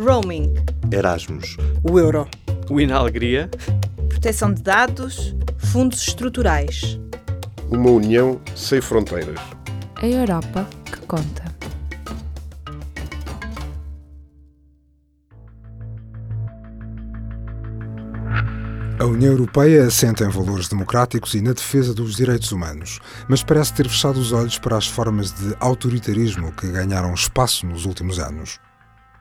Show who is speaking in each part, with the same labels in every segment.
Speaker 1: Roaming.
Speaker 2: Erasmus.
Speaker 3: O euro.
Speaker 4: O Inalegria.
Speaker 1: Proteção de dados. Fundos estruturais.
Speaker 5: Uma união sem fronteiras.
Speaker 6: A Europa que conta.
Speaker 7: A União Europeia assenta em valores democráticos e na defesa dos direitos humanos, mas parece ter fechado os olhos para as formas de autoritarismo que ganharam espaço nos últimos anos.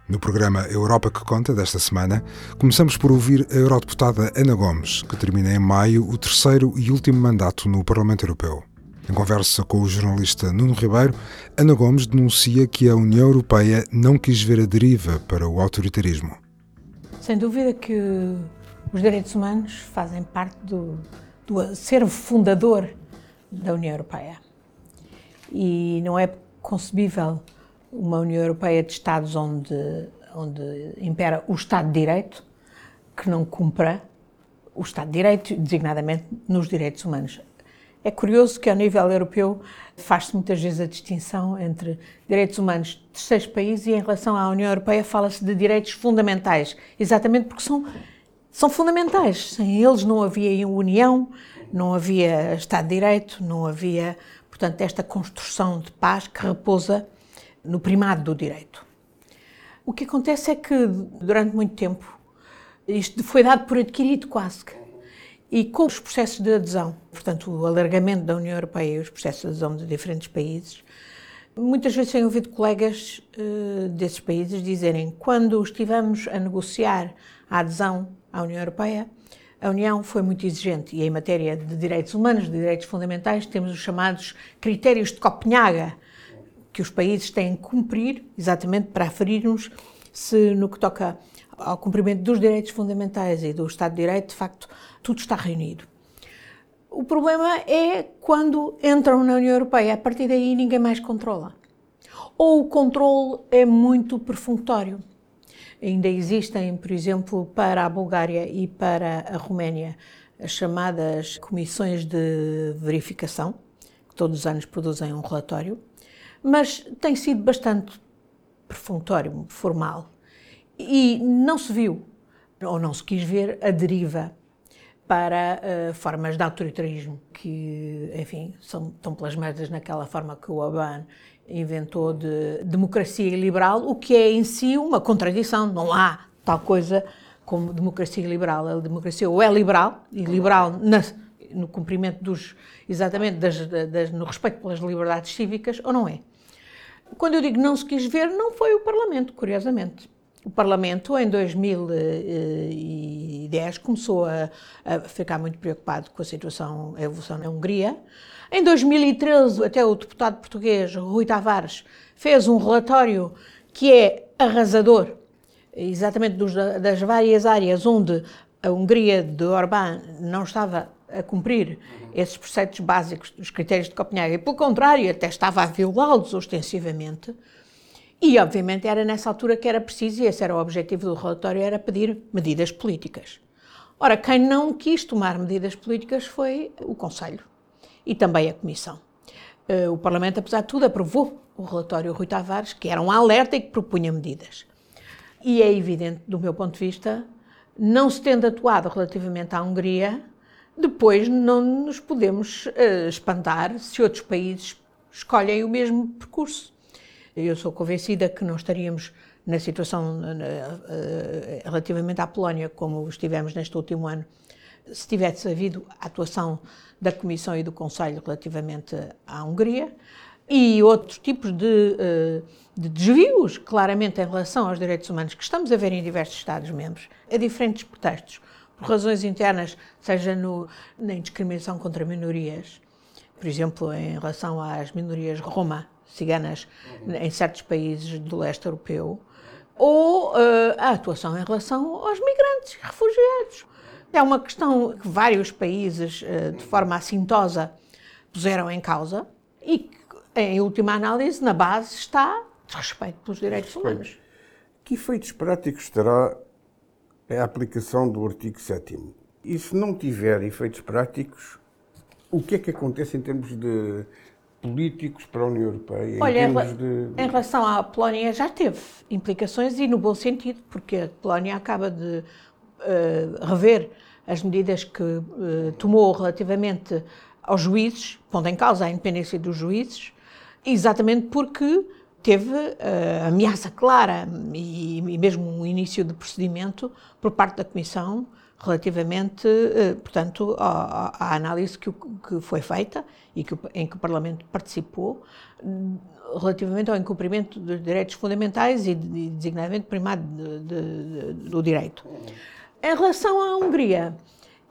Speaker 7: No programa Europa que Conta desta semana, começamos por ouvir a eurodeputada Ana Gomes, que termina em maio o terceiro e último mandato no Parlamento Europeu. Em conversa com o jornalista Nuno Ribeiro, Ana Gomes denuncia que a União Europeia não quis ver a deriva para o autoritarismo.
Speaker 8: Sem dúvida que os direitos humanos fazem parte do, do acervo fundador da União Europeia. E não é concebível uma União Europeia de Estados onde, onde impera o Estado de Direito que não cumpra o Estado de Direito, designadamente nos direitos humanos. É curioso que, ao nível europeu, faz-se muitas vezes a distinção entre direitos humanos de terceiros países e, em relação à União Europeia, fala-se de direitos fundamentais, exatamente porque são são fundamentais. Sem eles não havia união, não havia Estado de Direito, não havia, portanto, esta construção de paz que repousa no primado do direito. O que acontece é que, durante muito tempo, isto foi dado por adquirido quase que. E com os processos de adesão, portanto, o alargamento da União Europeia e os processos de adesão de diferentes países, muitas vezes tenho ouvido colegas uh, desses países dizerem quando estivemos a negociar a adesão à União Europeia, a União foi muito exigente e em matéria de direitos humanos, de direitos fundamentais, temos os chamados critérios de Copenhaga, que os países têm que cumprir, exatamente para aferirmos se no que toca ao cumprimento dos direitos fundamentais e do Estado de Direito, de facto, tudo está reunido. O problema é quando entram na União Europeia, a partir daí ninguém mais controla. Ou o controle é muito perfunctório. Ainda existem, por exemplo, para a Bulgária e para a Roménia, as chamadas comissões de verificação, que todos os anos produzem um relatório, mas tem sido bastante perfunctório, formal. E não se viu, ou não se quis ver, a deriva para uh, formas de autoritarismo que, enfim, são, estão plasmadas naquela forma que o Orbán inventou de democracia liberal, o que é em si uma contradição. Não há tal coisa como democracia liberal. A democracia ou é liberal, e liberal na, no cumprimento dos, exatamente, das, das, no respeito pelas liberdades cívicas, ou não é. Quando eu digo não se quis ver, não foi o Parlamento, curiosamente. O Parlamento, em 2010, começou a, a, ficar muito preocupado com a situação, a evolução na Hungria. Em 2013, até o deputado português Rui Tavares fez um relatório que é arrasador, exatamente dos, das várias áreas onde a Hungria de Orbán não estava a cumprir esses preceitos básicos dos critérios de Copenhague, e, pelo contrário, até estava a violá-los ostensivamente. E, obviamente, era nessa altura que era preciso, e esse era o objetivo do relatório, era pedir medidas políticas. Ora, quem não quis tomar medidas políticas foi o Conselho e também a Comissão. Eh, o Parlamento, apesar de tudo, aprovou o relatório Rui Tavares, que era um alerta e que propunha medidas. E é evidente, do meu ponto de vista, não se tendo atuado relativamente à Hungria, depois não nos podemos uh, espantar se outros países escolhem o mesmo percurso. Eu sou convencida que não estaríamos na situação uh, relativamente à Polónia como estivemos neste último ano, se tivesse havido a atuação da Comissão e do Conselho relativamente à Hungria. E outros tipos de, uh, de desvios, claramente em relação aos direitos humanos, que estamos a ver em diversos Estados-membros, a diferentes pretextos, por razões internas, seja no, na indiscriminação contra minorias, por exemplo, em relação às minorias roma, ciganas em certos países do leste europeu, ou uh, a atuação em relação aos migrantes, refugiados. É uma questão que vários países, uh, de forma assintosa, puseram em causa e que, em última análise, na base está respeito pelos direitos humanos.
Speaker 5: Que efeitos práticos terá a aplicação do artigo 7 E se não tiver efeitos práticos, o que é que acontece em termos de políticos para a União Europeia?
Speaker 8: Olha,
Speaker 5: em,
Speaker 8: em,
Speaker 5: de...
Speaker 8: em relação à Polónia já teve implicações e no bom sentido, porque a Polónia acaba de uh, rever as medidas que uh, tomou relativamente aos juízes, pondo em causa a independência dos juízes, exatamente porque teve uh, ameaça clara e, e, mesmo um início de procedimento por parte da Comissão relativamente, uh, portanto, à, análise que, que, foi feita e que, em que o Parlamento participou relativamente ao incumprimento dos direitos fundamentais e, de, designadamente, primado de, de, do direito. Em relação à Hungria,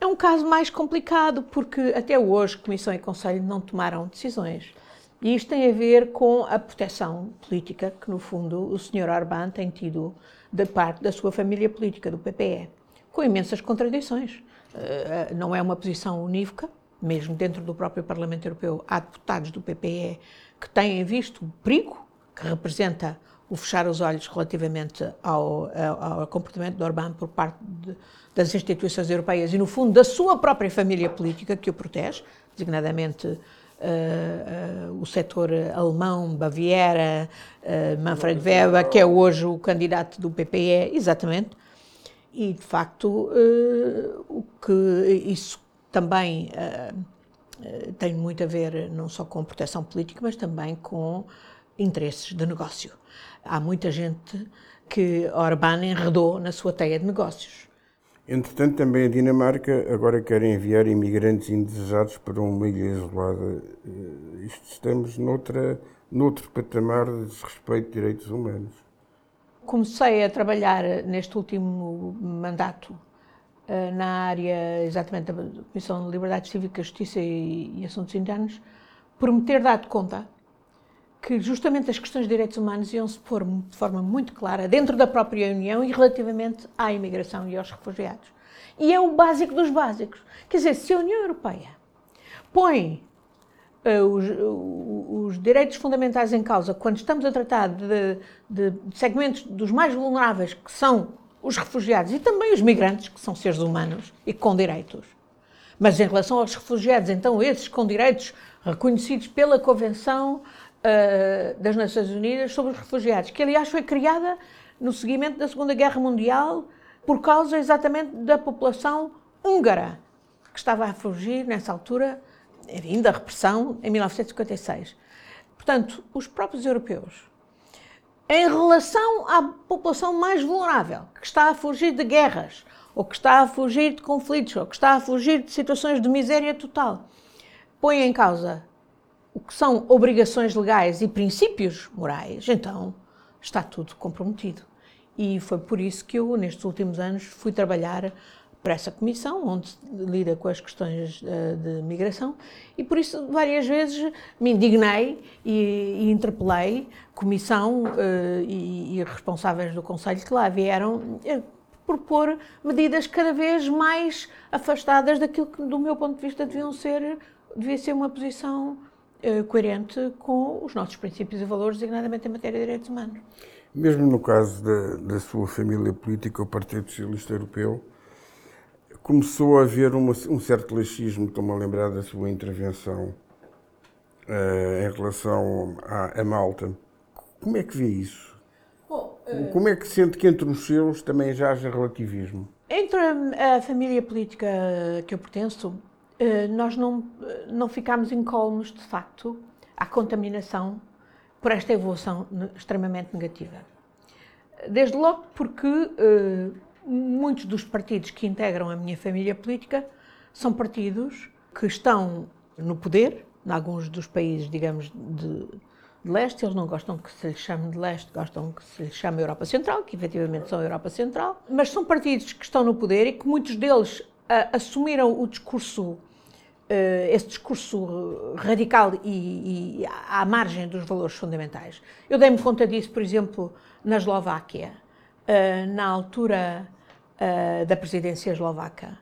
Speaker 8: é um caso mais complicado porque até hoje Comissão e Conselho não tomaram decisões. E isto tem a ver com a proteção política que, no fundo, o Sr. Orbán tem tido da parte da sua família política, do PPE, com imensas contradições. Uh, não é uma posição unívoca, mesmo dentro do próprio Parlamento Europeu, há deputados do PPE que têm visto o perigo que representa o fechar os olhos relativamente ao, ao, ao comportamento de Orbán por parte de, das instituições europeias e, no fundo, da sua própria família política que o protege, designadamente Uh, uh, o setor alemão, Baviera, uh, Manfred Weber, que é hoje o candidato do PPE, exatamente. E, de facto, o que isso também tem muito a ver não só com proteção política, mas também com interesses de negócio. Há muita gente que Orbán enredou na sua teia de negócios.
Speaker 5: Entretanto, também a Dinamarca agora quer enviar imigrantes indesejados para uma ilha isolada. Eh, isto estamos noutra, noutro patamar de desrespeito de direitos humanos.
Speaker 8: Comecei a trabalhar neste último mandato eh, na área exatamente da Comissão de Liberdades Cívicas, Justiça e Assuntos Internos, por me ter dado conta que justamente as questões de direitos humanos iam se pôr de forma muito clara dentro da própria União e relativamente à imigração e aos refugiados. E é o básico dos básicos. Quer dizer, se a União Europeia põe uh, os, os, direitos fundamentais em causa quando estamos a tratar de, de segmentos dos mais vulneráveis, que são os refugiados e também os migrantes, que são seres humanos e com direitos. Mas em relação aos refugiados, então esses com direitos reconhecidos pela Convenção uh, das Nações Unidas sobre os refugiados, que aliás foi criada no seguimento da Segunda Guerra Mundial por causa exatamente da população húngara, que estava a fugir nessa altura, vindo da repressão, em 1956. Portanto, os próprios europeus, em relação à população mais vulnerável, que está a fugir de guerras, ou que está a fugir de conflitos, ou que está a fugir de situações de miséria total, põem em causa o que são obrigações legais e princípios morais, então está tudo comprometido. E foi por isso que eu, nestes últimos anos, fui trabalhar para essa comissão, onde lida com as questões uh, de migração, e por isso várias vezes me indignei e, e interpelei comissão uh, e, e, responsáveis do Conselho que lá vieram propor medidas cada vez mais afastadas daquilo que, do meu ponto de vista, deviam ser, devia ser uma posição eh, coerente com os nossos princípios e valores, designadamente em matéria de direitos humanos.
Speaker 5: Mesmo no caso da, da sua família política, o Partido Socialista Europeu, começou a haver uma, um certo laxismo, estou-me a lembrar da sua intervenção uh, em relação à, Malta. Como é que vê isso? Bom, uh... Como é que sente que entre os seus também já haja relativismo?
Speaker 8: Entre a, a família política que eu pertenço, eh, nós não, não ficámos incólumes, de facto, à contaminação por esta evolução extremamente negativa. Desde logo porque uh, muitos dos partidos que integram a minha família política são partidos que estão no poder, em alguns dos países, digamos, de, de leste, eles não gostam que se lhes chame de leste, gostam que se lhes chame Europa Central, que efetivamente são Europa Central, mas são partidos que estão no poder e que muitos deles uh, assumiram o discurso esse discurso radical e, e, à margem dos valores fundamentais. Eu dei-me conta disso, por exemplo, na Eslováquia, uh, na altura uh, da presidência eslovaca,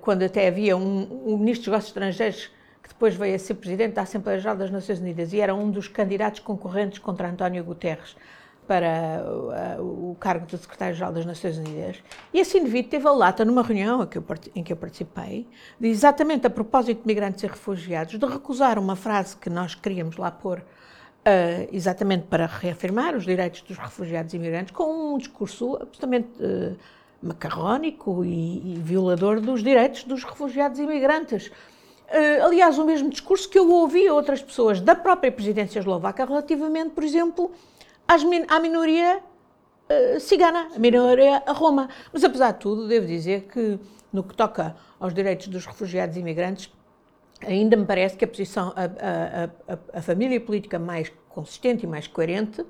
Speaker 8: quando até havia um, um ministro dos negócios estrangeiros que depois veio a ser presidente da Assembleia Geral das Nações Unidas e era um dos candidatos concorrentes contra António Guterres para uh, o cargo de secretário-geral das Nações Unidas. E esse indivíduo teve a lata numa reunião em que eu participei, de exatamente a propósito de migrantes e refugiados, de recusar uma frase que nós queríamos lá pôr, uh, exatamente para reafirmar os direitos dos refugiados e imigrantes, com um discurso absolutamente uh, macarrónico e, e, violador dos direitos dos refugiados e imigrantes. Uh, aliás, o mesmo discurso que eu ouvi a outras pessoas da própria presidência eslovaca relativamente, por exemplo, à minoria uh, cigana, a minoria a Roma. Mas, apesar de tudo, devo dizer que, no que toca aos direitos dos refugiados e imigrantes, ainda me parece que a posição, a, a, a, a família política mais consistente e mais coerente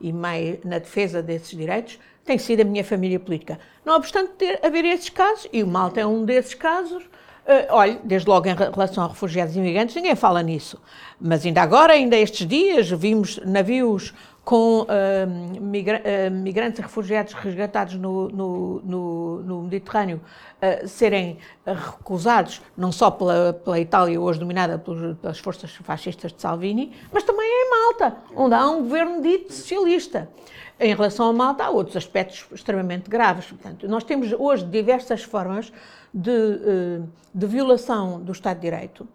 Speaker 8: e mais na defesa desses direitos tem sido a minha família política. Não obstante ter, haver esses casos, e o Malta é um desses casos, Uh, olha, desde logo em relação a refugiados e imigrantes, ninguém fala nisso. Mas ainda agora, ainda estes dias, vimos navios com uh, migra uh, migrantes e refugiados resgatados no, no, no, no Mediterrâneo uh, serem recusados, não só pela, pela Itália, hoje dominada pelos, pelas forças fascistas de Salvini, mas também em Malta, onde há um governo dito socialista. Em relação a Malta, há outros aspectos extremamente graves. Portanto, nós temos hoje diversas formas de, de violação do Estado de Direito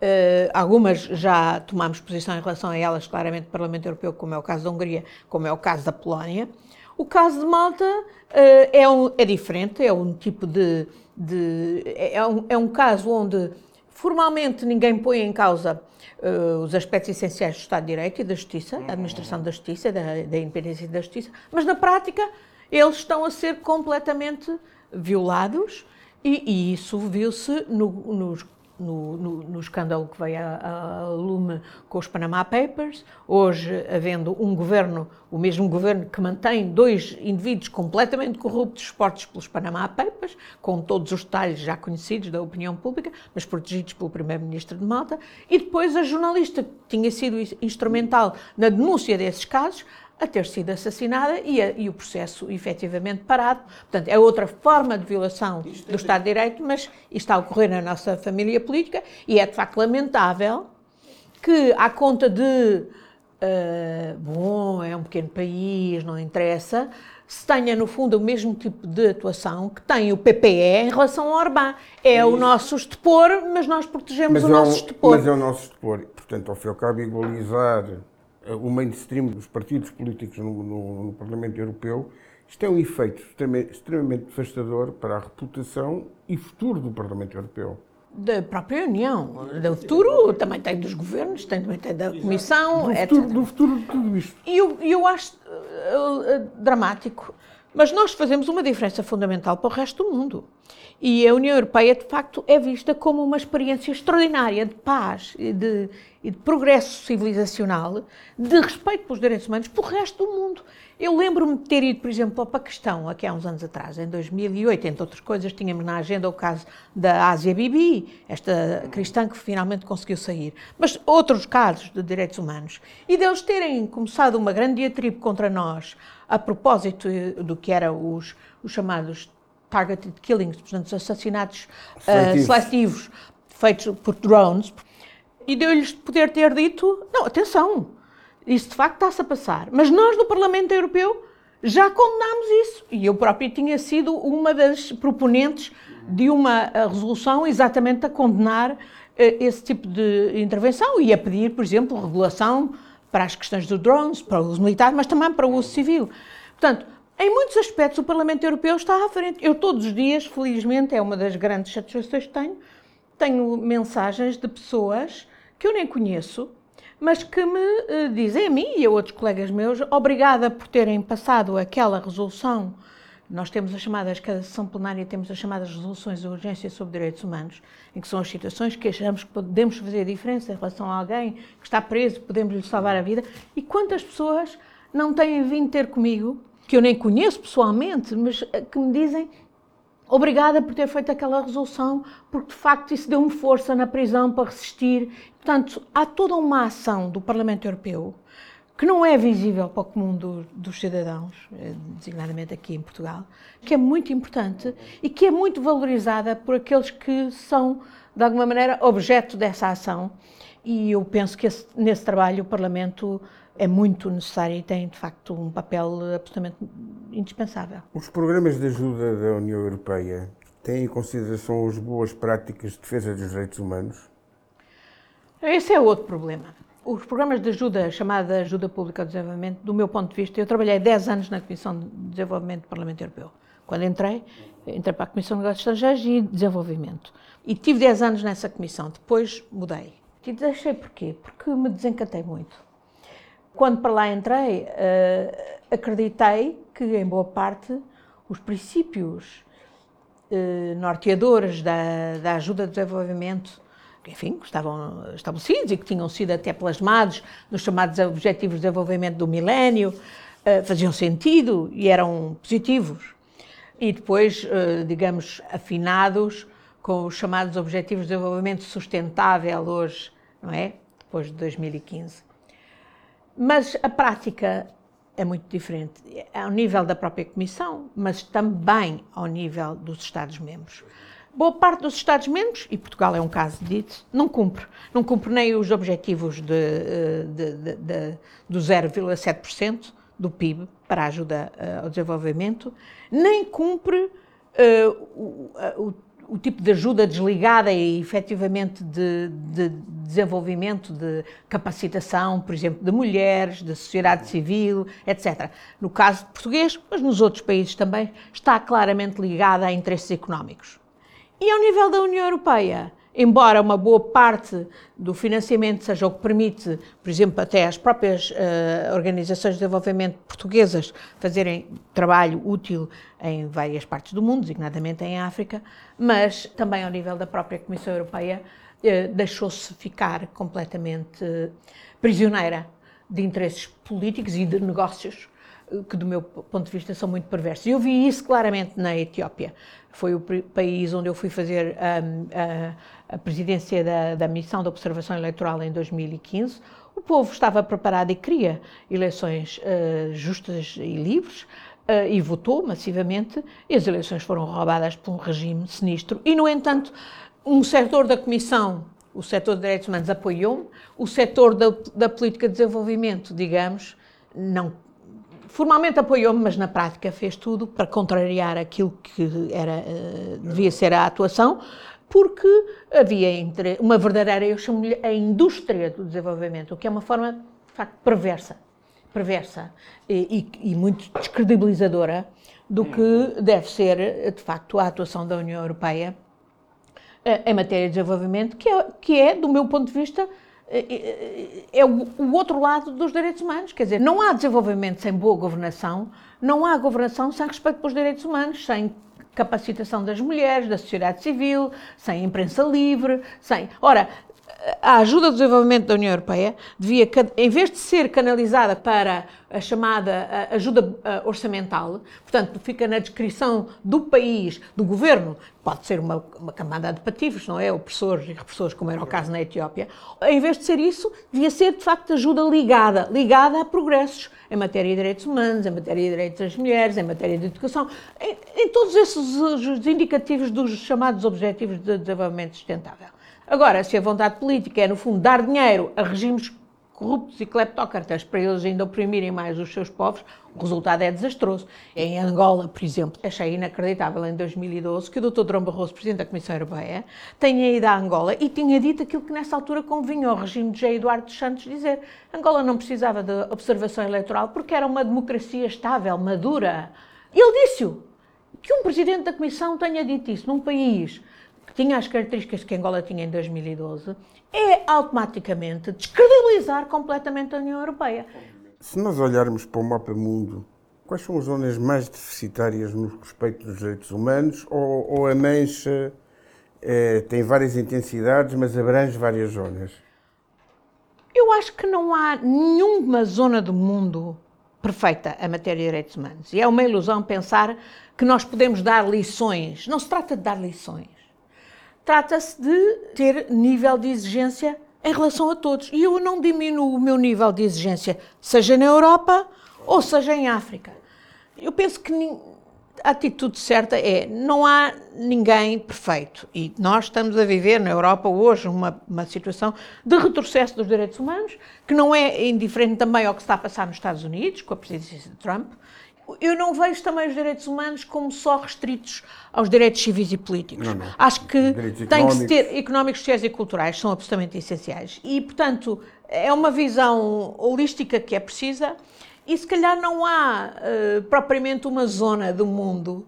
Speaker 8: Uh, algumas já tomámos posição em relação a elas, claramente, do Parlamento Europeu, como é o caso da Hungria, como é o caso da Polónia. O caso de Malta uh, é, um, é, diferente, é um tipo de. de é, um, é, um, caso onde formalmente ninguém põe em causa uh, os aspectos essenciais do Estado de Direito e da Justiça, da administração da Justiça, da, da independência da Justiça, mas na prática eles estão a ser completamente violados e, e isso viu-se no, nos no, no, no, escândalo que veio a, a, lume com os Panama Papers, hoje havendo um governo, o mesmo governo que mantém dois indivíduos completamente corruptos expostos pelos Panama Papers, com todos os detalhes já conhecidos da opinião pública, mas protegidos pelo Primeiro-Ministro de Malta, e depois a jornalista que tinha sido instrumental na denúncia desses casos, a ter sido assassinada e, a, e, o processo efetivamente parado. Portanto, é outra forma de violação do Estado de Direito, mas está a ocorrer na nossa família política e é de facto lamentável que, à conta de, uh, bom, é um pequeno país, não interessa, se tenha, no fundo, o mesmo tipo de atuação que tem o PPE em relação ao Orbán. É o nosso estupor, mas nós protegemos mas o é nosso estupor.
Speaker 5: Mas é o nosso estupor. Portanto, ao fim e ao cabo, igualizar o mainstream dos partidos políticos no, no, no, Parlamento Europeu, isto é um efeito extremamente devastador para a reputação e futuro do Parlamento Europeu.
Speaker 8: Da própria União, do futuro também tem dos governos, também tem da Comissão,
Speaker 5: do futuro, do futuro de tudo isto.
Speaker 8: E eu, eu acho uh, uh, dramático, mas nós fazemos uma diferença fundamental para o resto do mundo. E a União Europeia, de facto, é vista como uma experiência extraordinária de paz e de, e de progresso civilizacional, de respeito pelos direitos humanos, para o resto do mundo. Eu lembro-me de ter ido, por exemplo, ao Paquistão, aqui há uns anos atrás, em 2008, entre outras coisas, tínhamos na agenda o caso da Ásia Bibi, esta cristã que finalmente conseguiu sair, mas outros casos de direitos humanos. E deles terem começado uma grande diatribe contra nós, a propósito do que eram os, os chamados targeted killings, portanto, os assassinatos. Uh, seletivos feitos por drones, e deu-lhes poder ter dito: não, atenção, isso de facto está-se a passar. Mas nós, no Parlamento Europeu, já condenámos isso. E eu própria tinha sido uma das proponentes de uma eh, resolução exatamente a condenar uh, esse tipo de intervenção e a pedir, por exemplo, regulação para as questões dos drones, para o uso militar, mas também para o uso civil. Portanto, em muitos aspectos, o Parlamento Europeu está à frente. Eu, todos os dias, felizmente, é uma das grandes satisfações que tenho, tenho mensagens de pessoas que eu nem conheço, mas que me uh, dizem a mim e a outros colegas meus, obrigada por terem passado aquela resolução. Nós temos as chamadas, cada sessão plenária temos as chamadas resoluções de urgência sobre direitos humanos, em que são as situações que achamos que podemos fazer diferença em relação a alguém que está preso, podemos lhe salvar a vida. E quantas pessoas não têm vindo ter comigo que eu nem conheço pessoalmente, mas eh, que me dizem obrigada por ter feito aquela resolução, porque de facto isso deu-me força na prisão para resistir. Portanto, há toda uma ação do Parlamento Europeu que não é visível para o comum do, dos cidadãos, eh, designadamente aqui em Portugal, que é muito importante e que é muito valorizada por aqueles que são, de alguma maneira, objeto dessa ação. E eu penso que esse, nesse trabalho o Parlamento é muito necessária e tem, de facto, um papel absolutamente indispensável.
Speaker 5: Os programas de ajuda da União Europeia têm em consideração as boas práticas de defesa dos direitos humanos?
Speaker 8: Esse é outro problema. Os programas de ajuda, chamada Ajuda Pública ao Desenvolvimento, do meu ponto de vista, eu trabalhei 10 anos na Comissão de Desenvolvimento do Parlamento Europeu. Quando entrei, entrei para a Comissão de Negócios Estrangeiros e Desenvolvimento. E tive 10 anos nessa comissão, depois mudei. E deixei porquê? Porque me desencantei muito. Quando para lá entrei, uh, acreditei que, em boa parte, os princípios uh, norteadores da, da ajuda ao desenvolvimento que, enfim, estavam estabelecidos e que tinham sido até plasmados nos chamados Objetivos de Desenvolvimento do Milénio, uh, faziam sentido e eram positivos. E depois, digamos, afinados com os chamados Objetivos de Desenvolvimento Sustentável hoje, não é? Depois de 2015. Mas a prática é muito diferente, ao nível da própria Comissão, mas também ao nível dos Estados-membros. Boa parte dos Estados-membros, e Portugal é um caso disso, não cumpre. Não cumpre nem os objetivos de, de, de, de do 0,7% do PIB para a ajuda eh, ao desenvolvimento, nem cumpre uh, o, o, o, tipo de ajuda desligada e efetivamente de, de, desenvolvimento, de capacitação, por exemplo, de mulheres, da sociedade civil, etc. No caso português, mas nos outros países também, está claramente ligada a interesses económicos. E ao nível da União Europeia, embora uma boa parte do financiamento seja o que permite, por exemplo, até as próprias uh, organizações de desenvolvimento portuguesas fazerem trabalho útil em várias partes do mundo, designadamente em África, mas também ao nível da própria Comissão Europeia uh, deixou-se ficar completamente uh, prisioneira de interesses políticos e de negócios que do meu ponto de vista são muito perversos. Eu vi isso claramente na Etiópia. Foi o país onde eu fui fazer um, a, a, presidência da, da missão de observação eleitoral em 2015. O povo estava preparado e queria eleições uh, justas e livres. Uh, e votou massivamente, e as eleições foram roubadas por um regime sinistro. E, no entanto, um setor da Comissão, o setor de direitos humanos, apoiou-me, o setor da, da política de desenvolvimento, digamos, não formalmente apoiou-me, mas na prática fez tudo para contrariar aquilo que era, uh, devia ser a atuação, porque havia uma verdadeira, eu chamo-lhe a indústria do desenvolvimento, o que é uma forma, de facto, perversa, perversa e, e, e muito descredibilizadora do que deve ser, de facto, a atuação da União Europeia uh, em matéria de desenvolvimento, que é, que é, do meu ponto de vista, é o, o, outro lado dos direitos humanos. Quer dizer, não há desenvolvimento sem boa governação, não há governação sem respeito pelos direitos humanos, sem capacitação das mulheres, da sociedade civil, sem imprensa livre, sem. Ora, a ajuda ao desenvolvimento da União Europeia devia, em vez de ser canalizada para a chamada ajuda orçamental, portanto, fica na descrição do país, do governo, pode ser uma, uma camada de pativos, não é? Opressores e repressores, como era o caso na Etiópia. Em vez de ser isso, devia ser, de facto, ajuda ligada, ligada a progressos em matéria de direitos humanos, em matéria de direitos das mulheres, em matéria de educação, em, em todos esses os indicativos dos chamados Objetivos de Desenvolvimento Sustentável. Agora, se a vontade política é, no fundo, dar dinheiro a regimes corruptos e cleptócratas para eles ainda oprimirem mais os seus povos, o resultado é desastroso. Em Angola, por exemplo, achei inacreditável em 2012 que o Dr. Drão Barroso, Presidente da Comissão Europeia, tenha ido a Angola e tinha dito aquilo que nessa altura convinha ao regime de José Eduardo dos Santos dizer. Angola não precisava de observação eleitoral porque era uma democracia estável, madura. Ele disse-o. Que um Presidente da Comissão tenha dito isso num país tinha as características que Angola tinha em 2012, é automaticamente descredibilizar completamente a União Europeia.
Speaker 5: Se nós olharmos para o mapa mundo, quais são as zonas mais deficitárias no respeito dos direitos humanos? Ou, ou a mancha é, tem várias intensidades, mas abrange várias zonas?
Speaker 8: Eu acho que não há nenhuma zona do mundo perfeita a matéria de direitos humanos. E é uma ilusão pensar que nós podemos dar lições. Não se trata de dar lições trata-se de ter nível de exigência em relação a todos. E eu não diminuo o meu nível de exigência, seja na Europa ou seja em África. Eu penso que a atitude certa é não há ninguém perfeito e nós estamos a viver na Europa hoje uma, uma situação de retrocesso dos direitos humanos que não é indiferente também ao que está a passar nos Estados Unidos com a presidência de Trump. Eu não vejo também os direitos humanos como só restritos aos direitos civis e políticos. Não, não. Acho que tem que ter económicos, sociais e culturais são absolutamente essenciais e, portanto, é uma visão holística que é precisa e se calhar não há uh, propriamente uma zona do mundo.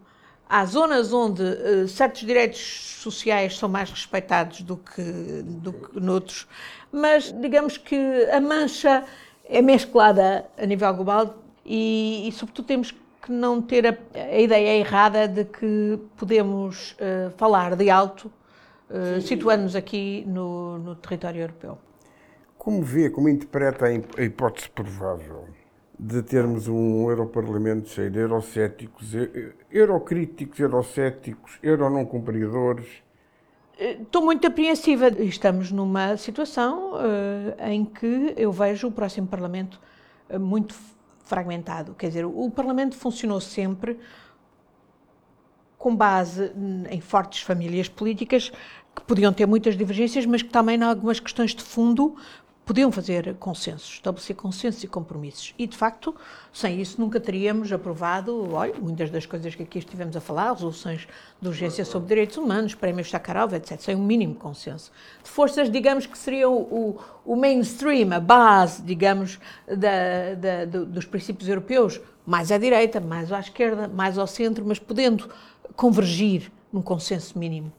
Speaker 8: Há zonas onde uh, certos direitos sociais são mais respeitados do que, do que noutros, mas digamos que a mancha é mesclada a nível global e, e sobretudo, temos que não ter a, a, ideia errada de que podemos uh, falar de alto, uh, situando-nos aqui no, no território europeu.
Speaker 5: Como vê, como interpreta a hipótese provável de termos um Europarlamento cheio de eurocéticos, eurocríticos, eurocéticos, euro-não cumpridores.
Speaker 8: Estou muito apreensiva. Estamos numa situação uh, em que eu vejo o próximo Parlamento muito fragmentado. Quer dizer, o Parlamento funcionou sempre com base em fortes famílias políticas que podiam ter muitas divergências, mas que também, em algumas questões de fundo, podiam fazer consensos, estabelecer consensos e compromissos. E, de facto, sem isso nunca teríamos aprovado, olha, muitas das coisas que aqui estivemos a falar, resoluções de urgência sobre direitos humanos, prémios Sakharov, etc., sem um mínimo consenso. De forças, digamos, que seriam o, o mainstream, a base, digamos, da, da, do, dos princípios europeus, mais à direita, mais à esquerda, mais ao centro, mas podendo convergir num consenso mínimo.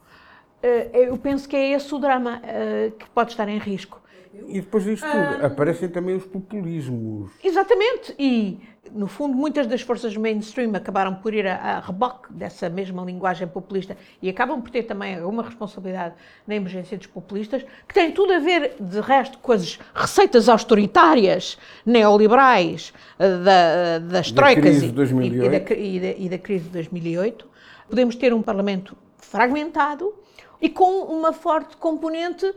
Speaker 8: Eh, eu penso que é esse o drama eh, que pode estar em risco.
Speaker 5: E depois disto tudo, ah, aparecem também os populismos.
Speaker 8: Exatamente, e no fundo muitas das forças mainstream acabaram por ir a, a reboque dessa mesma linguagem populista e acabam por ter também alguma responsabilidade na emergência dos populistas, que tem tudo a ver, de resto, com as receitas austeritárias neoliberais eh, da, das da troicas
Speaker 5: e, e,
Speaker 8: e, da, e, da, e da crise de 2008. Podemos ter um Parlamento fragmentado e com uma forte componente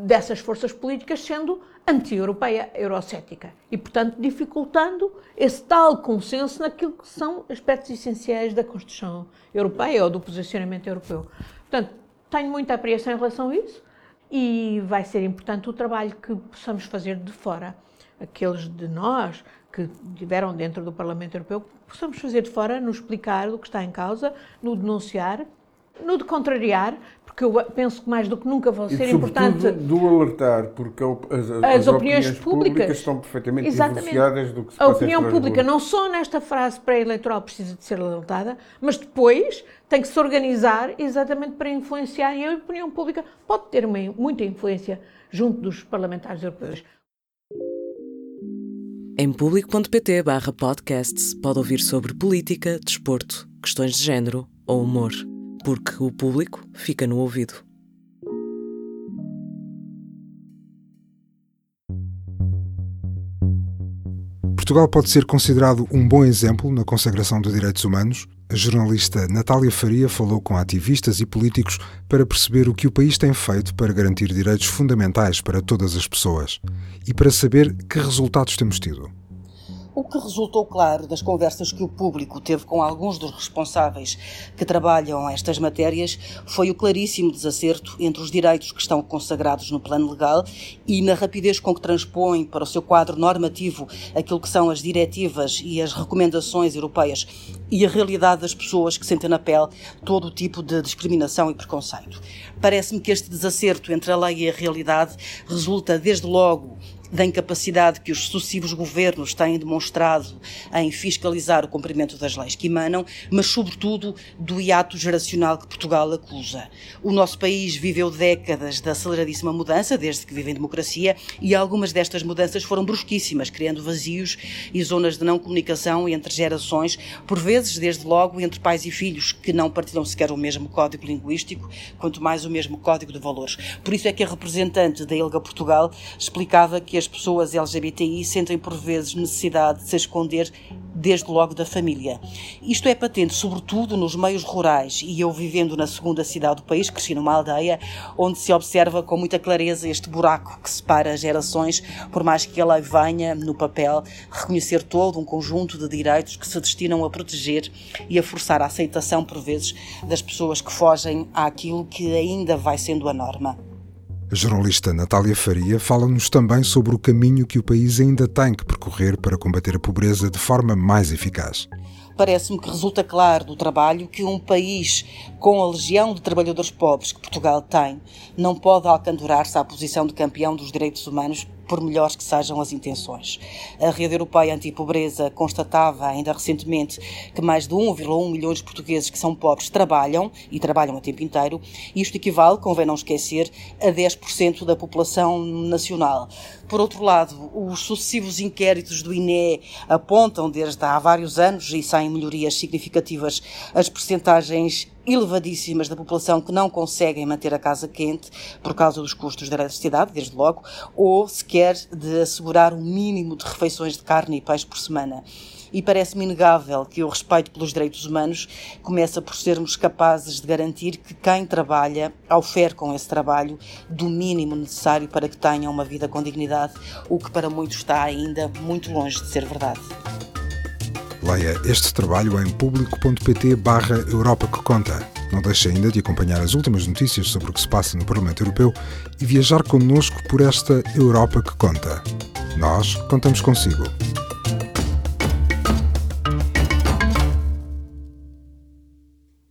Speaker 8: dessas forças políticas sendo anti-europeia, eurocética e, portanto, dificultando esse tal consenso naquilo que são aspectos essenciais da Constituição Europeia ou do posicionamento europeu. Portanto, tenho muita apreensão em relação a isso e vai ser importante o trabalho que possamos fazer de fora. Aqueles de nós que estiveram dentro do Parlamento Europeu, possamos fazer de fora, no explicar o que está em causa, no denunciar no de contrariar, porque eu penso que mais do que nunca vão ser importante.
Speaker 5: do alertar, porque as, as, as opiniões, opiniões públicas, públicas, estão perfeitamente divorciadas do que se
Speaker 8: A opinião pública, não só nesta frase pré-eleitoral, precisa de ser alertada, mas depois tem que se organizar exatamente para influenciar, e a opinião pública pode ter uma, muita influência junto dos parlamentares europeus.
Speaker 2: Em público.pt barra podcasts pode ouvir sobre política, desporto, questões de género ou humor porque o público fica no ouvido.
Speaker 7: Portugal pode ser considerado um bom exemplo na consagração de direitos humanos. A jornalista Natália Faria falou com ativistas e políticos para perceber o que o país tem feito para garantir direitos fundamentais para todas as pessoas e para saber que resultados temos tido.
Speaker 3: O que resultou claro das conversas que o público teve com alguns dos responsáveis que trabalham estas matérias foi o claríssimo desacerto entre os direitos que estão consagrados no plano legal e na rapidez com que transpõem para o seu quadro normativo aquilo que são as diretivas e as recomendações europeias e a realidade das pessoas que sentem na pele todo o tipo de discriminação e preconceito. Parece-me que este desacerto entre a lei e a realidade resulta, desde logo, da incapacidade que os sucessivos governos têm demonstrado em fiscalizar o cumprimento das leis que emanam, mas, sobretudo, do hiato geracional que Portugal acusa. O nosso país viveu décadas de aceleradíssima mudança, desde que vive em democracia, e algumas destas mudanças foram brusquíssimas, criando vazios e zonas de não comunicação entre gerações, por vezes, desde logo, entre pais e filhos, que não partilham sequer o mesmo código linguístico, quanto mais o mesmo código de valores. Por isso é que a representante da ILGA Portugal explicava que que as pessoas LGBTI sentem por vezes necessidade de se esconder desde logo da família. Isto é patente, sobretudo nos meios rurais, e eu vivendo na segunda cidade do país, cresci numa aldeia, onde se observa com muita clareza este buraco que separa gerações, por mais que ela venha, no papel, reconhecer todo um conjunto de direitos que se destinam a proteger e a forçar a aceitação, por vezes, das pessoas que fogem àquilo que ainda vai sendo a norma.
Speaker 7: A jornalista Natália Faria fala-nos também sobre o caminho que o país ainda tem que percorrer para combater a pobreza de forma mais eficaz.
Speaker 3: Parece-me que resulta claro do trabalho que um país com a legião de trabalhadores pobres que Portugal tem não pode alcandorar-se à posição de campeão dos direitos humanos por melhores que sejam as intenções. A Rede Europeia Antipobreza constatava ainda recentemente que mais de 1,1 milhões de portugueses que são pobres trabalham e trabalham a tempo inteiro. Isto equivale, convém não esquecer, a 10% da população nacional. Por outro lado, os sucessivos inquéritos do INE apontam desde há vários anos e sem melhorias significativas as percentagens elevadíssimas da população que não conseguem manter a casa quente por causa dos custos da eletricidade, desde logo, ou sequer de assegurar um mínimo de refeições de carne e peixe por semana e parece-me inegável que o respeito pelos direitos humanos começa por sermos capazes de garantir que quem trabalha ofere com esse trabalho do mínimo necessário para que tenham uma vida com dignidade, o que para muitos está ainda muito longe de ser verdade.
Speaker 7: Leia este trabalho em público.pt barra Europa que Conta. Não deixe ainda de acompanhar as últimas notícias sobre o que se passa no Parlamento Europeu e viajar connosco por esta Europa que Conta. Nós contamos consigo.